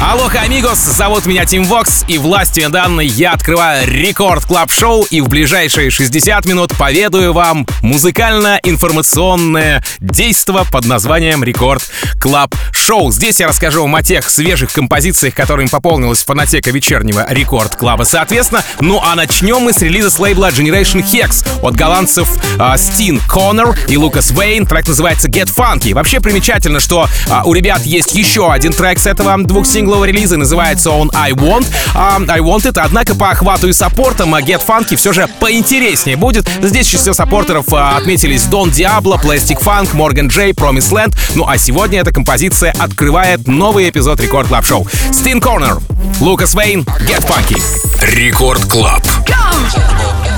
Алоха, amigos, зовут меня Тим Вокс, и властью данной я открываю Record Club Show и в ближайшие 60 минут поведаю вам музыкально-информационное действо под названием Record Club Show. Здесь я расскажу вам о тех свежих композициях, которыми пополнилась фонотека вечернего Record Club а, соответственно. Ну а начнем мы с релиза с лейбла Generation Hex от голландцев э, Стин Коннор и Лукас Вейн. Трек называется Get Funky. Вообще примечательно, что э, у ребят есть еще один трек с этого двух синглов синглового релиза, называется он I Want. Э, I Want It, однако по охвату и саппортам Get Funky все же поинтереснее будет. Здесь в числе саппортеров э, отметились Don Diablo, Plastic Funk, Morgan J, Promise Land. Ну а сегодня эта композиция открывает новый эпизод Record Club Show. Стин Корнер, Лукас Вейн, Get Funky. Рекорд Клаб. Pump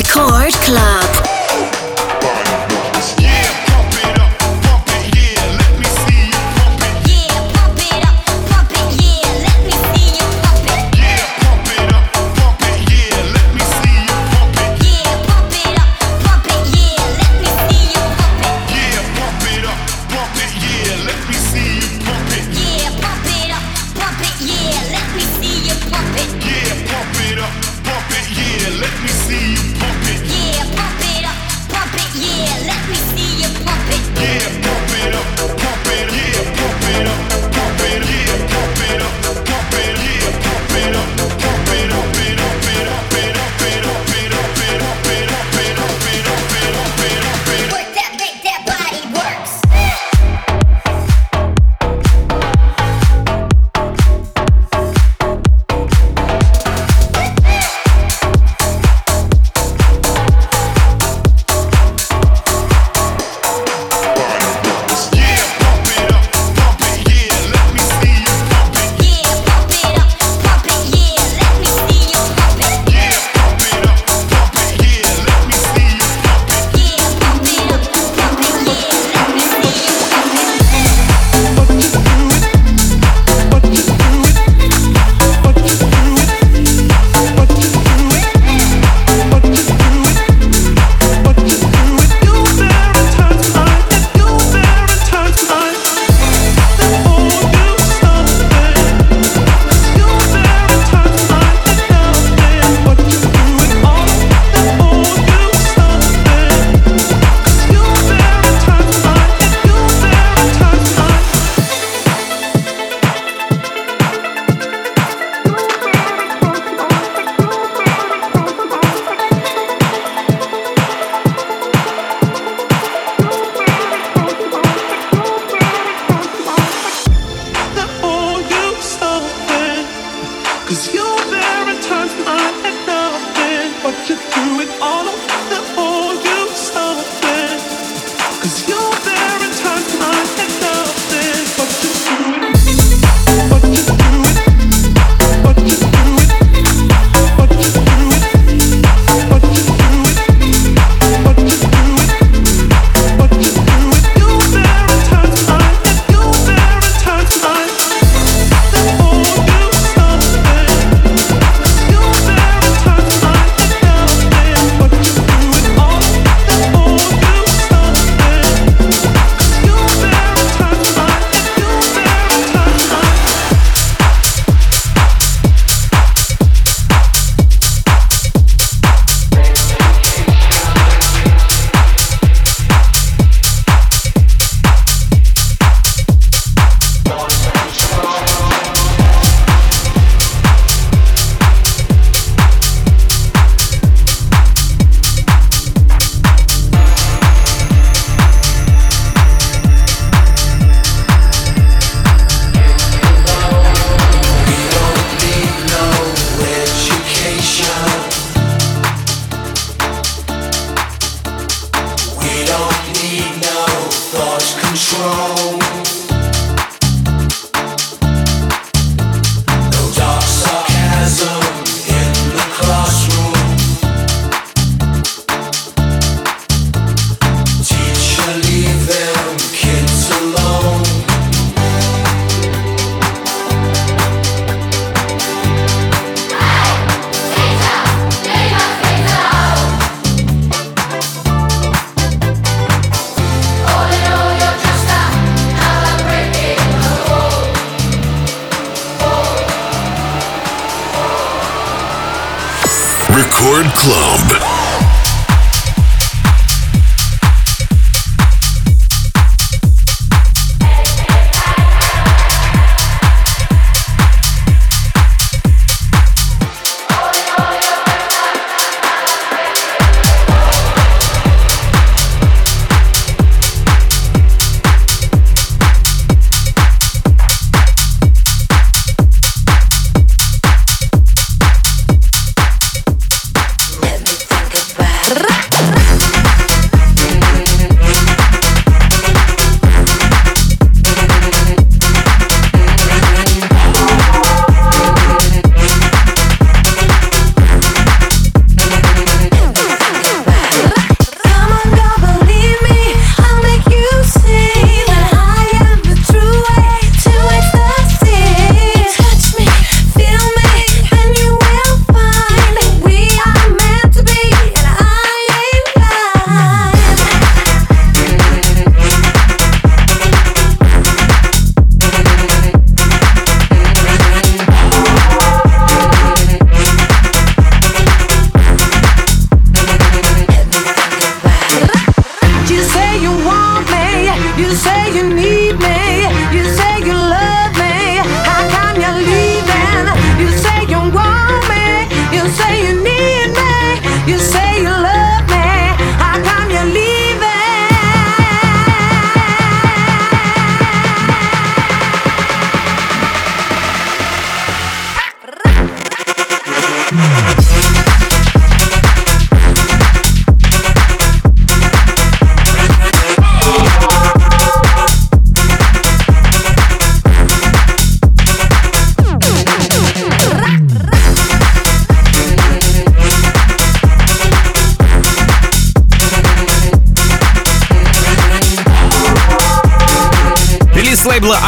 Record Club.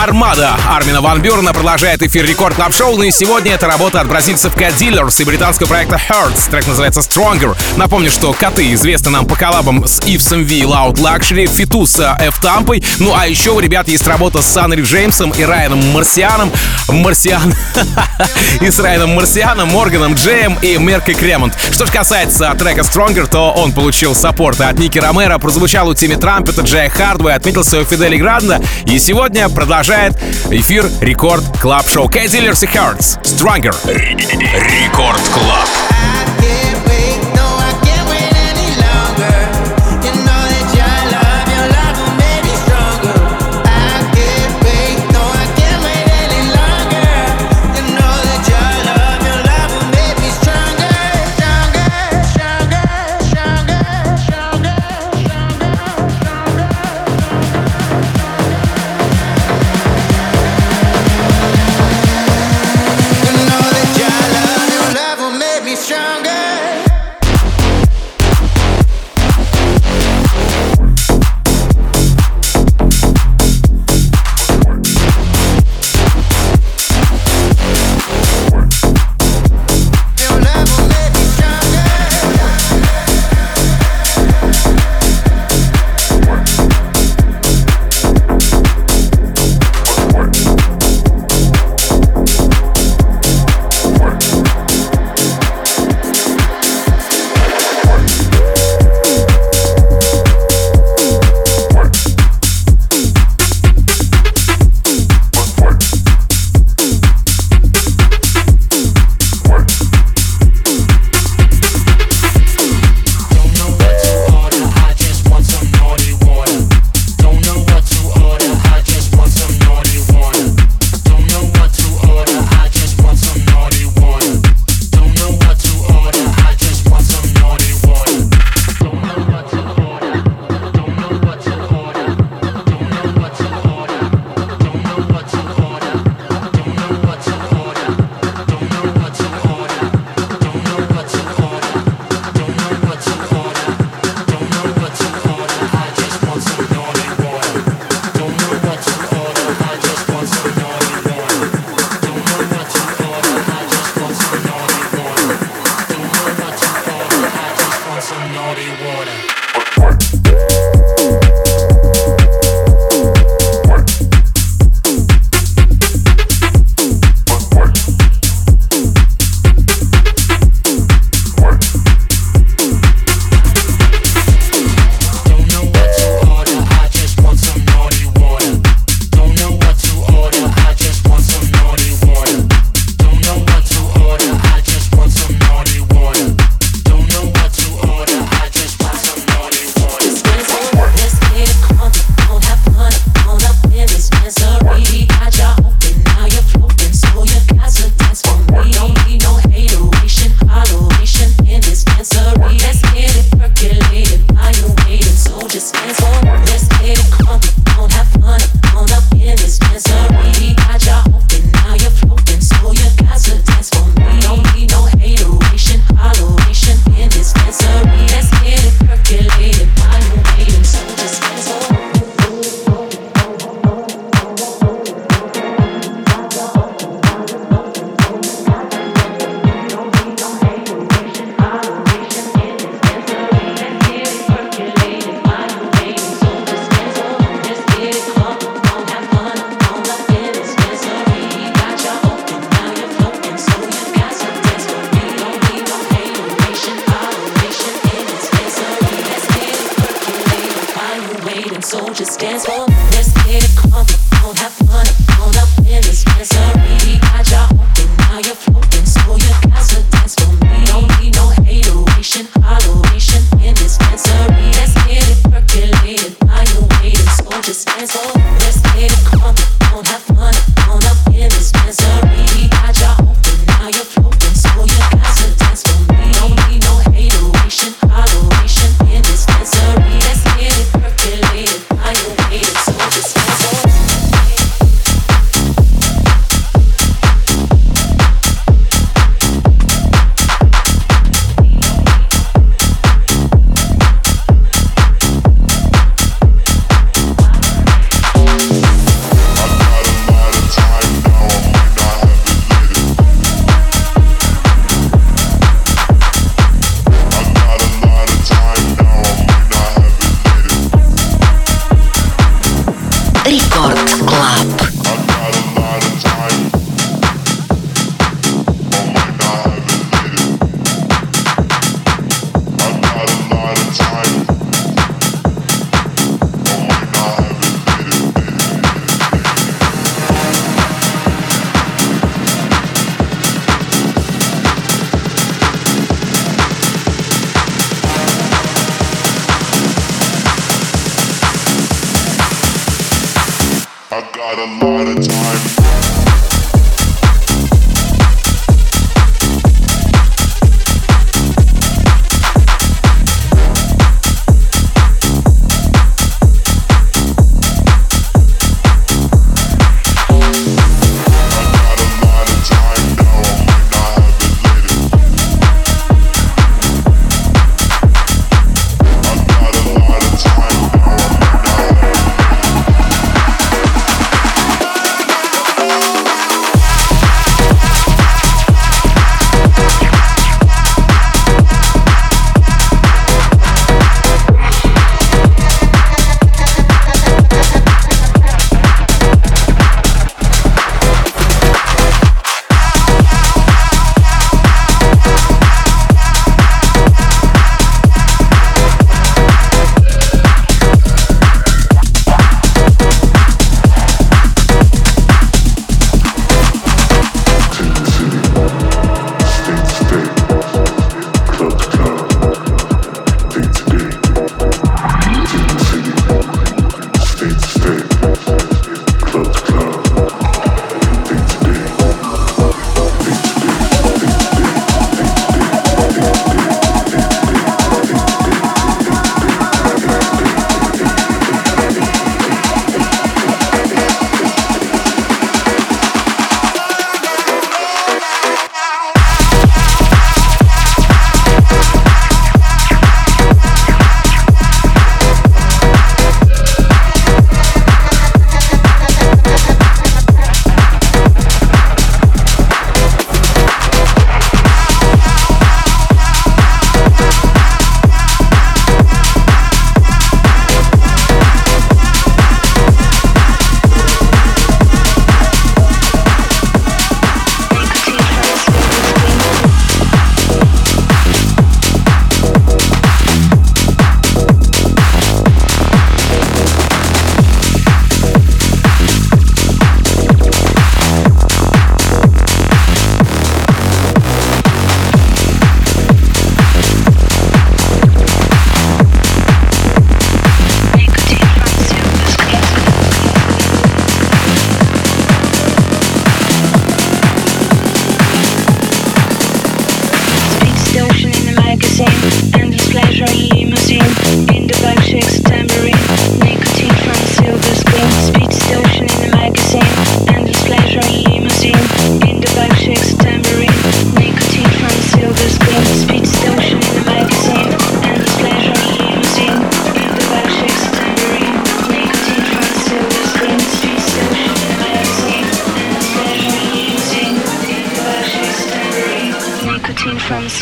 Лейбла Armada Армина Ван Бюрна продолжает эфир Рекорд Клаб Шоу, ну и сегодня это работа от бразильцев Cat Dealers и британского проекта Hertz. Трек называется Stronger. Напомню, что коты известны нам по коллабам с Ивсом V, Loud Luxury, Фитуса F Тампой. Ну а еще у ребят есть работа с Санри Джеймсом и Райаном Марсианом. Марсиан. и с Райаном Марсианом, Морганом Джеем и Меркой Кремонт. Что же касается трека Stronger, то он получил саппорт от Ники Ромеро, прозвучал у Тимми Трампета, Джея Хардвей, отметился у Фидели Гранда. И сегодня продолжает эфир Record Club Show. Cat Dealers и Hearts. Stronger. Record Club.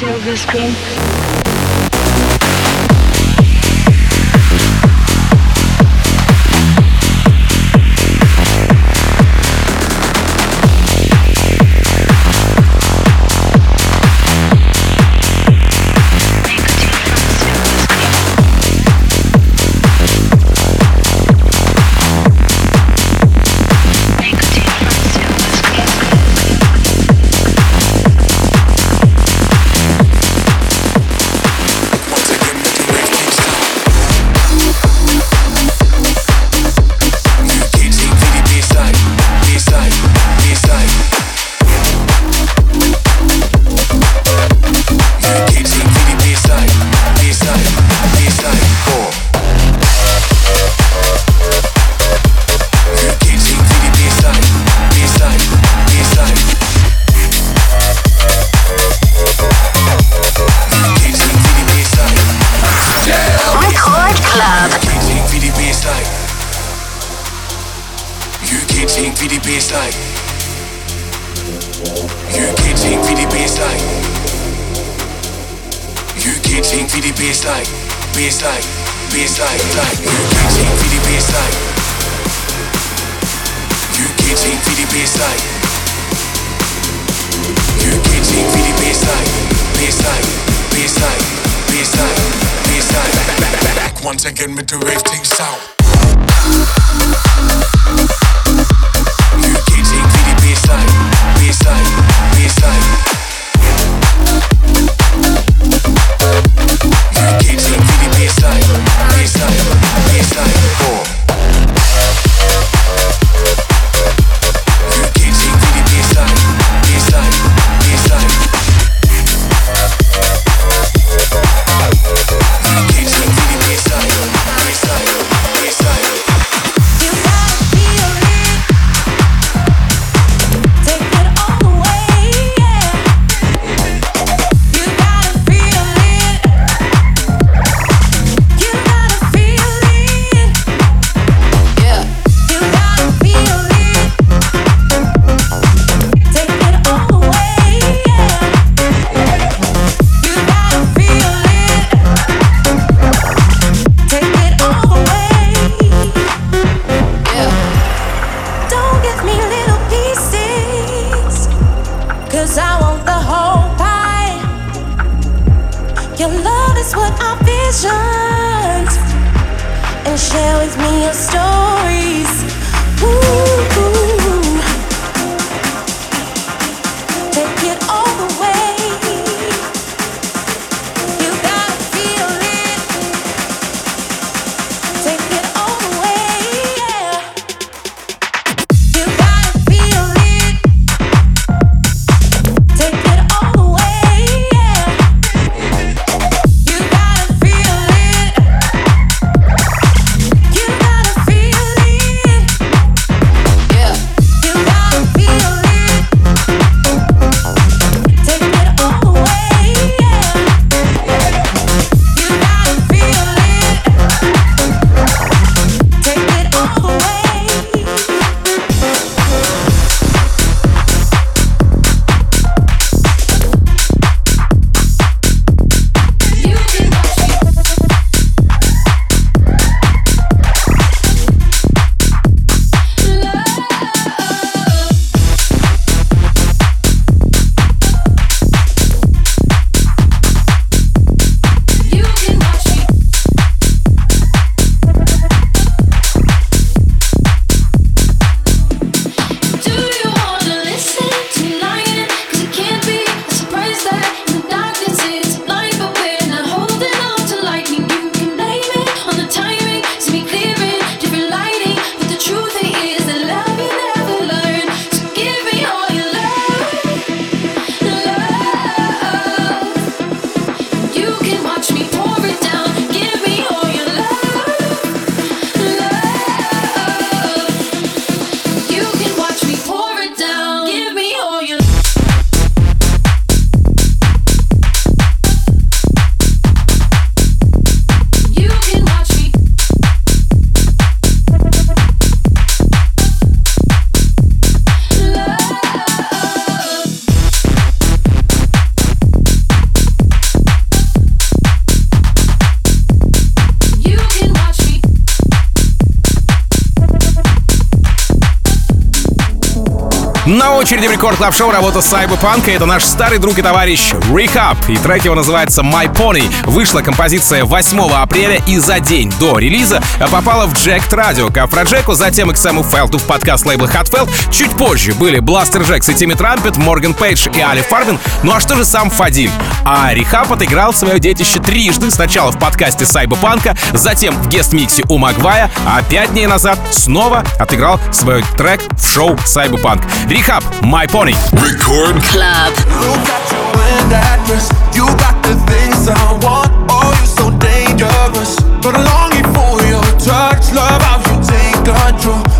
silver screen. Очереди в рекорд клаб шоу работа Cyberpunk. Это наш старый друг и товарищ Rehab. И трек его называется My Pony. Вышла композиция 8 апреля и за день до релиза попала в Jacked Radio. К Афроджеку, затем к Сэму Фелту в подкаст лейбла Hotfelt. Чуть позже были Бластер Джекс и Тимми Трампет, Морган Пейдж и Али Фарбин. Ну а что же сам Фадиль? А Рехаб отыграл свое детище трижды. Сначала в подкасте Сайбопанка, затем в гест-миксе у Магвая, а пять дней назад снова отыграл свой трек в шоу Сайбопанк. Рехаб, My Pony. Record Club. You got the things I want. Oh, you're so dangerous. But I'm longing for your touch. Love how you take control.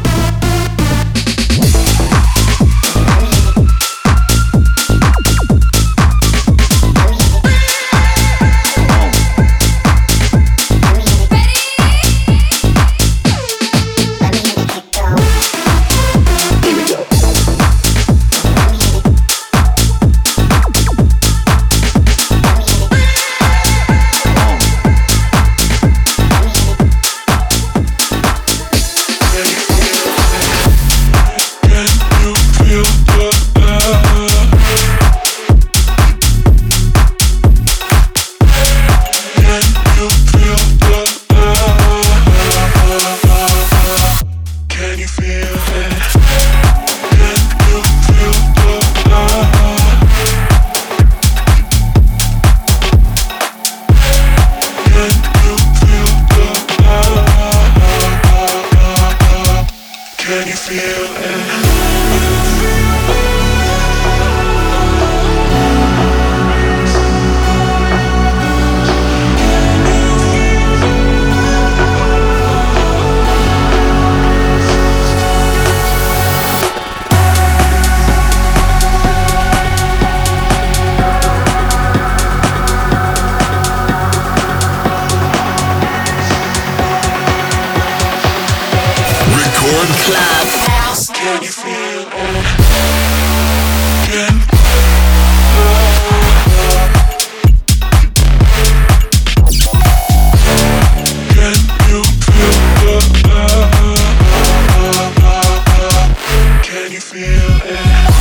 feel it.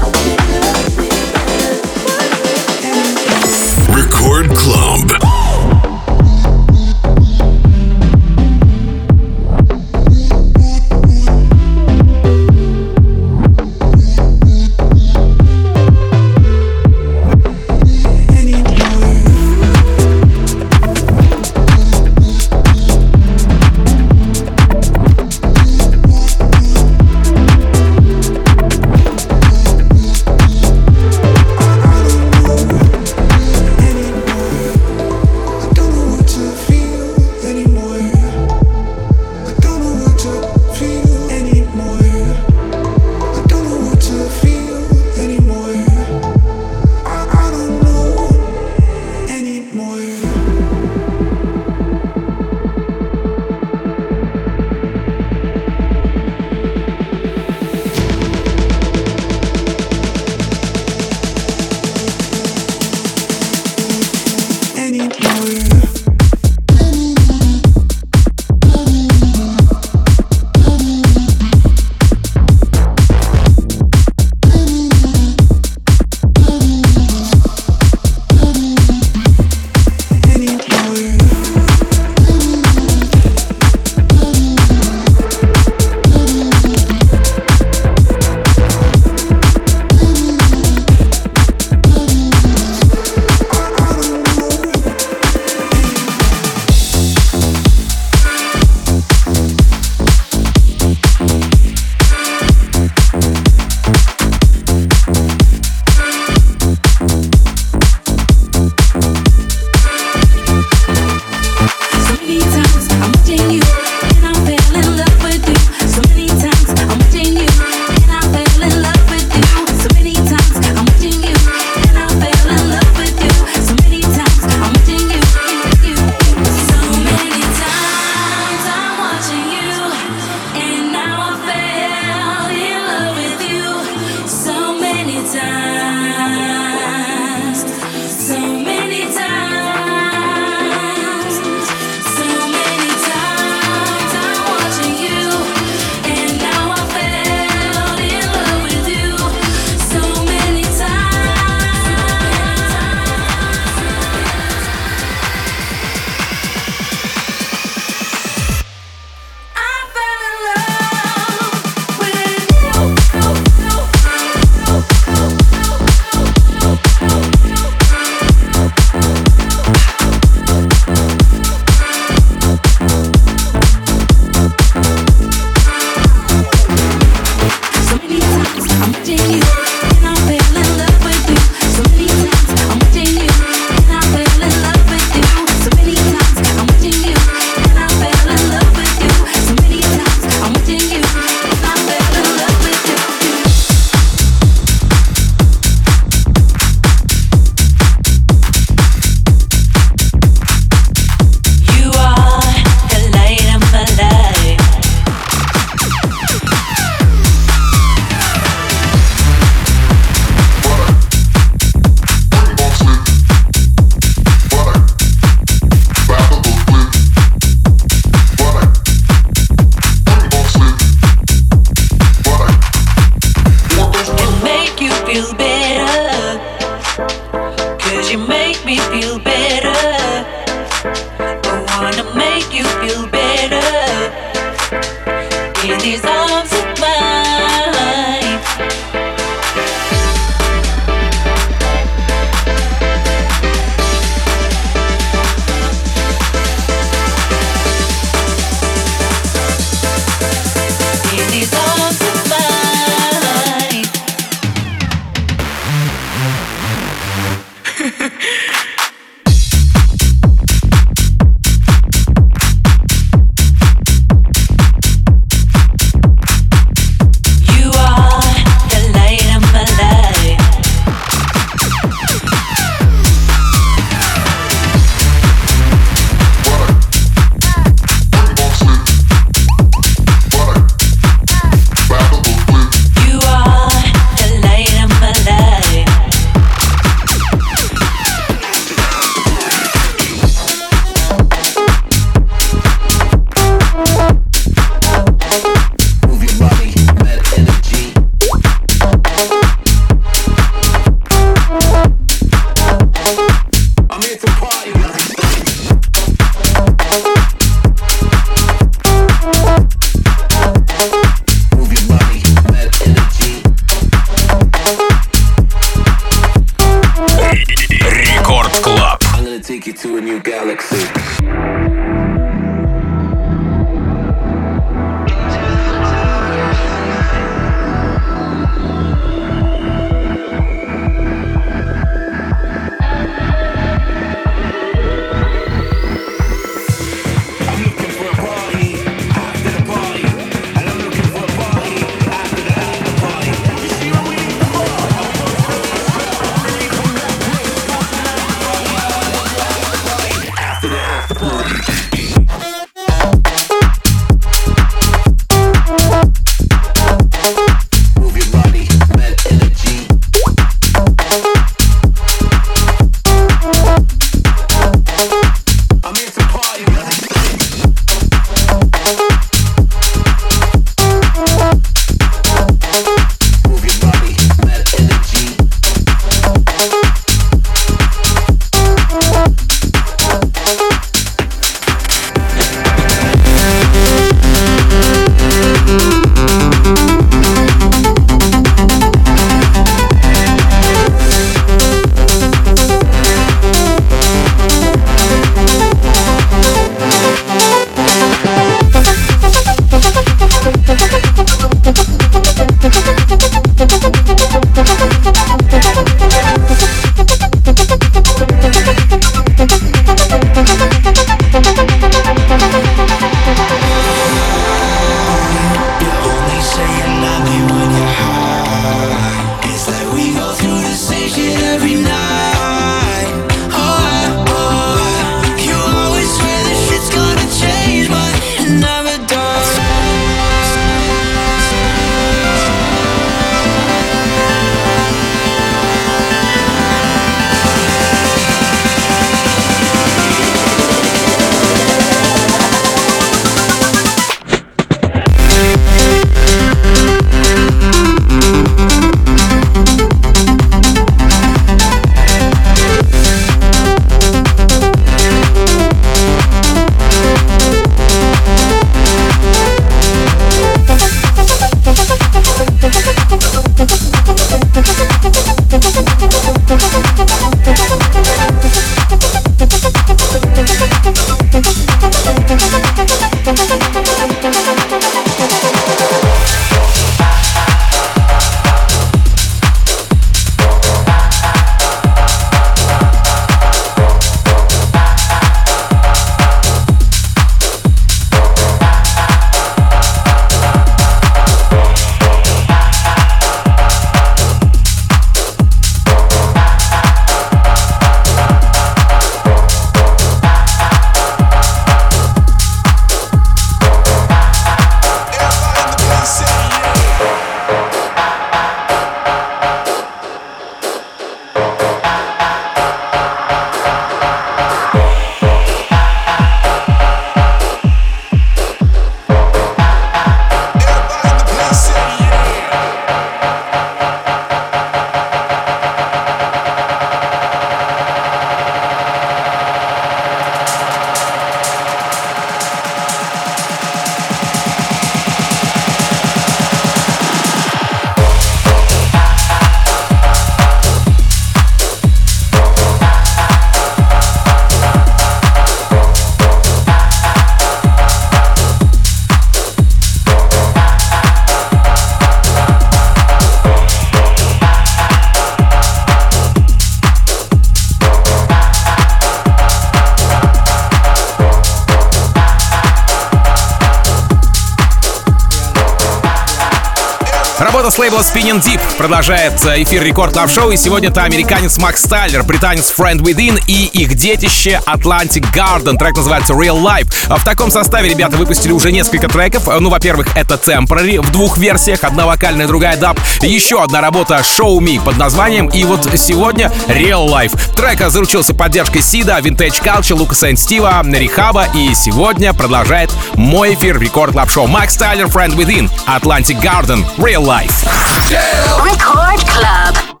Spinnin' Deep продолжает эфир Record Club Show. И сегодня это американец Макс Тайлер, британец Friend Within и их детище Atlantic Garden. Трек называется Real Life. А В таком составе ребята выпустили уже несколько треков. Ну, во-первых, это Temporary в двух версиях. Одна вокальная, другая dub. Еще одна работа Show Me под названием. И вот сегодня Real Life. Трек заручился поддержкой Сида, Vintage Culture, Лукаса и Стива, Рихаба. И сегодня продолжает мой эфир Record Club Show. Макс Тайлер, Friend Within, Atlantic Garden, Real Life. Record Club.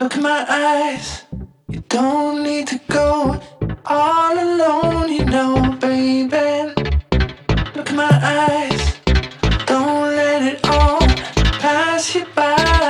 Look in my eyes. You don't need to go all alone, you know, baby. Look in my eyes. Don't let it all pass you by.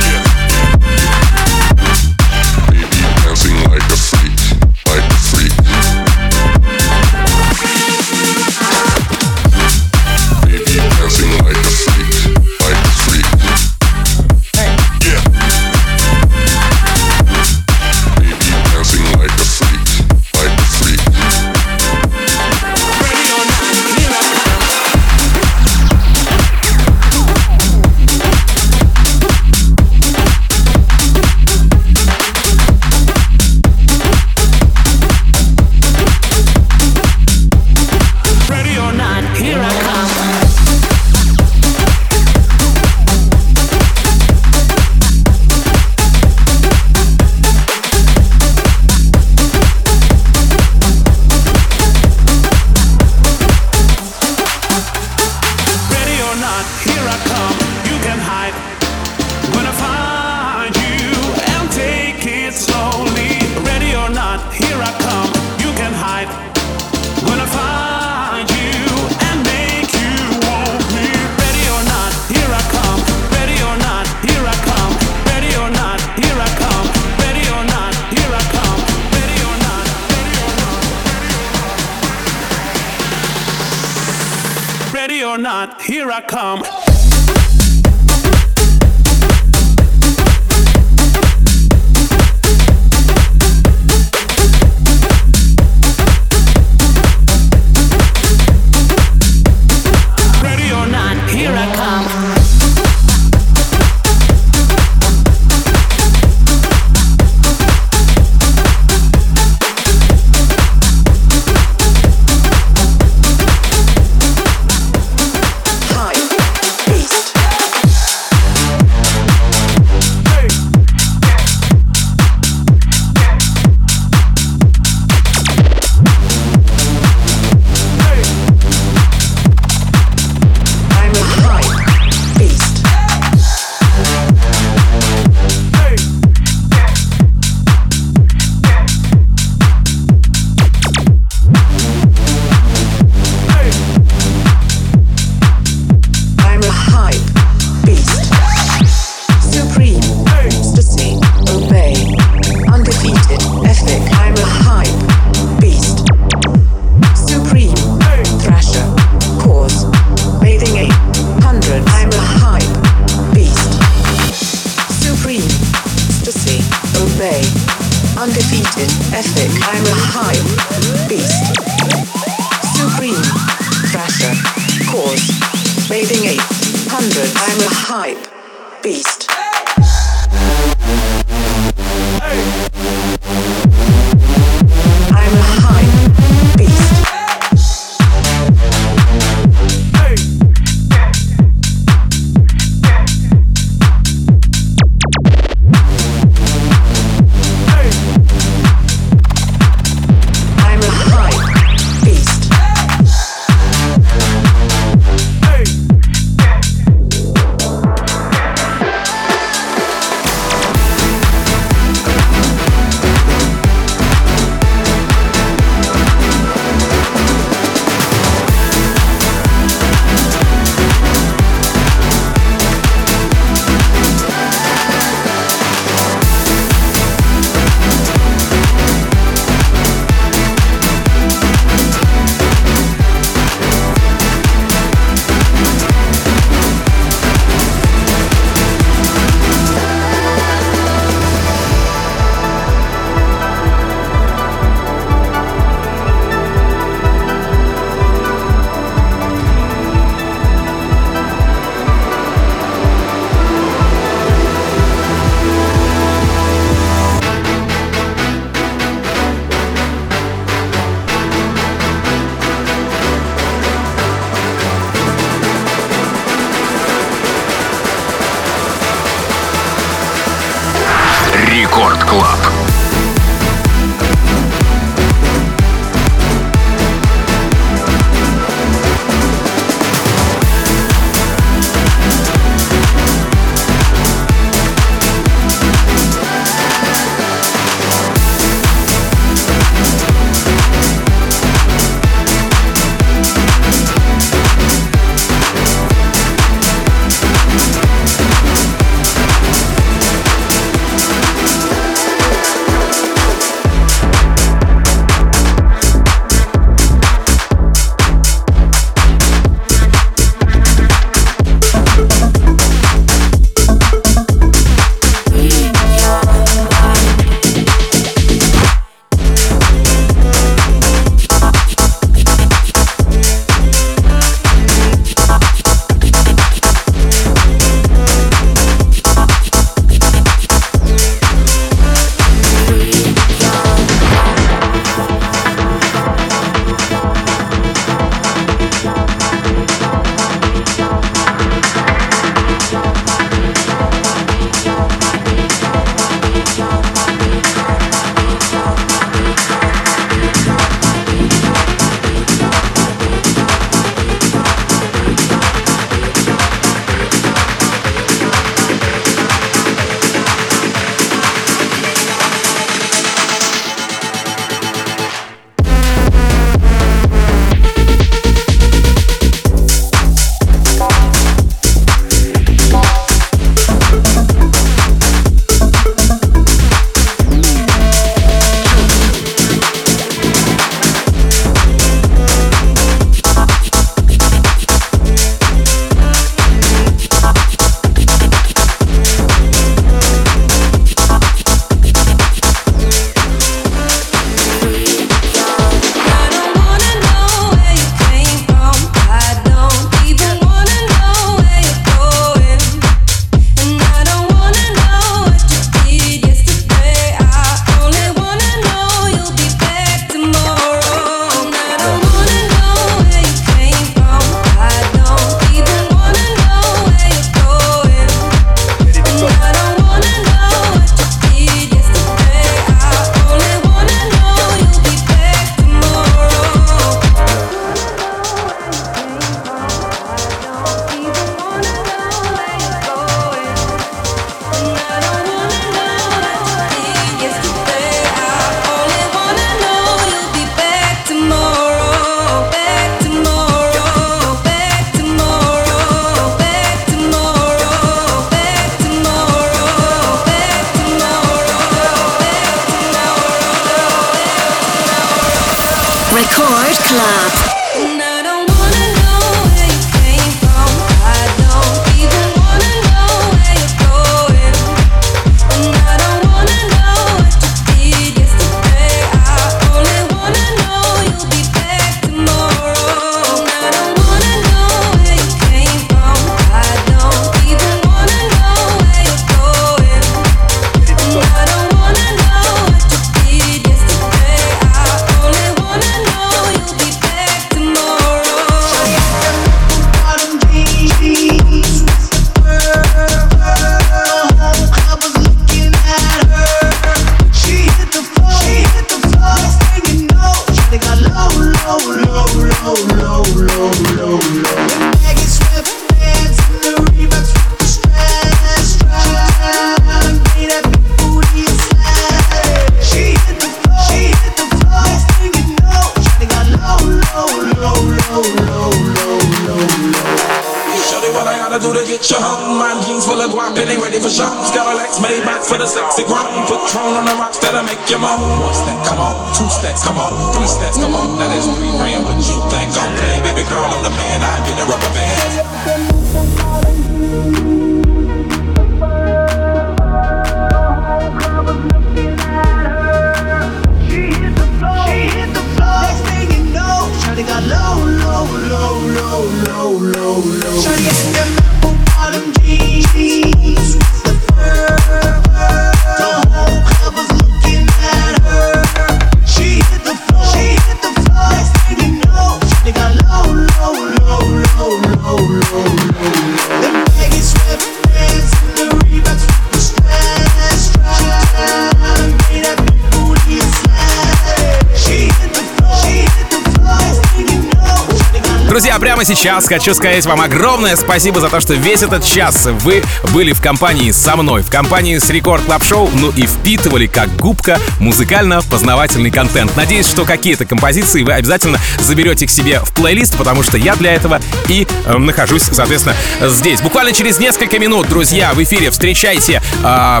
Сейчас хочу сказать вам огромное спасибо за то, что весь этот час вы были в компании со мной, в компании с Record Club Show, ну и впитывали как губка музыкально-познавательный контент. Надеюсь, что какие-то композиции вы обязательно заберете к себе в плейлист, потому что я для этого и э, нахожусь, соответственно, здесь. Буквально через несколько минут, друзья, в эфире встречайте э,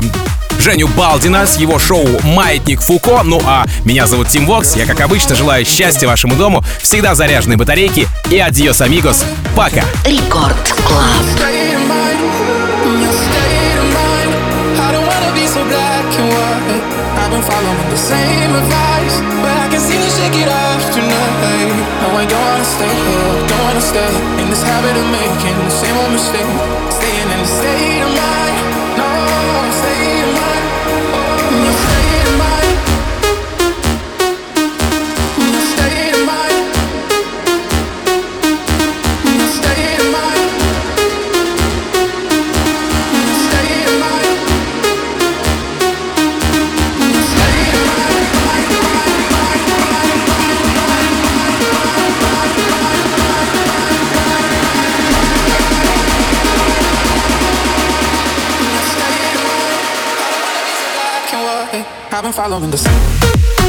Женю Балдина с его шоу «Маятник Фуко». Ну а меня зовут Тим Вокс. Я, как обычно, желаю счастья вашему дому, всегда заряженной батарейки и adiós, amigos. Пока! Рекорд Клаб. following the same advice, but I can see you shake it off tonight. No, I don't wanna stay here, don't wanna stay in this habit of making the same old mistake. Staying in the state of mind, following the sun.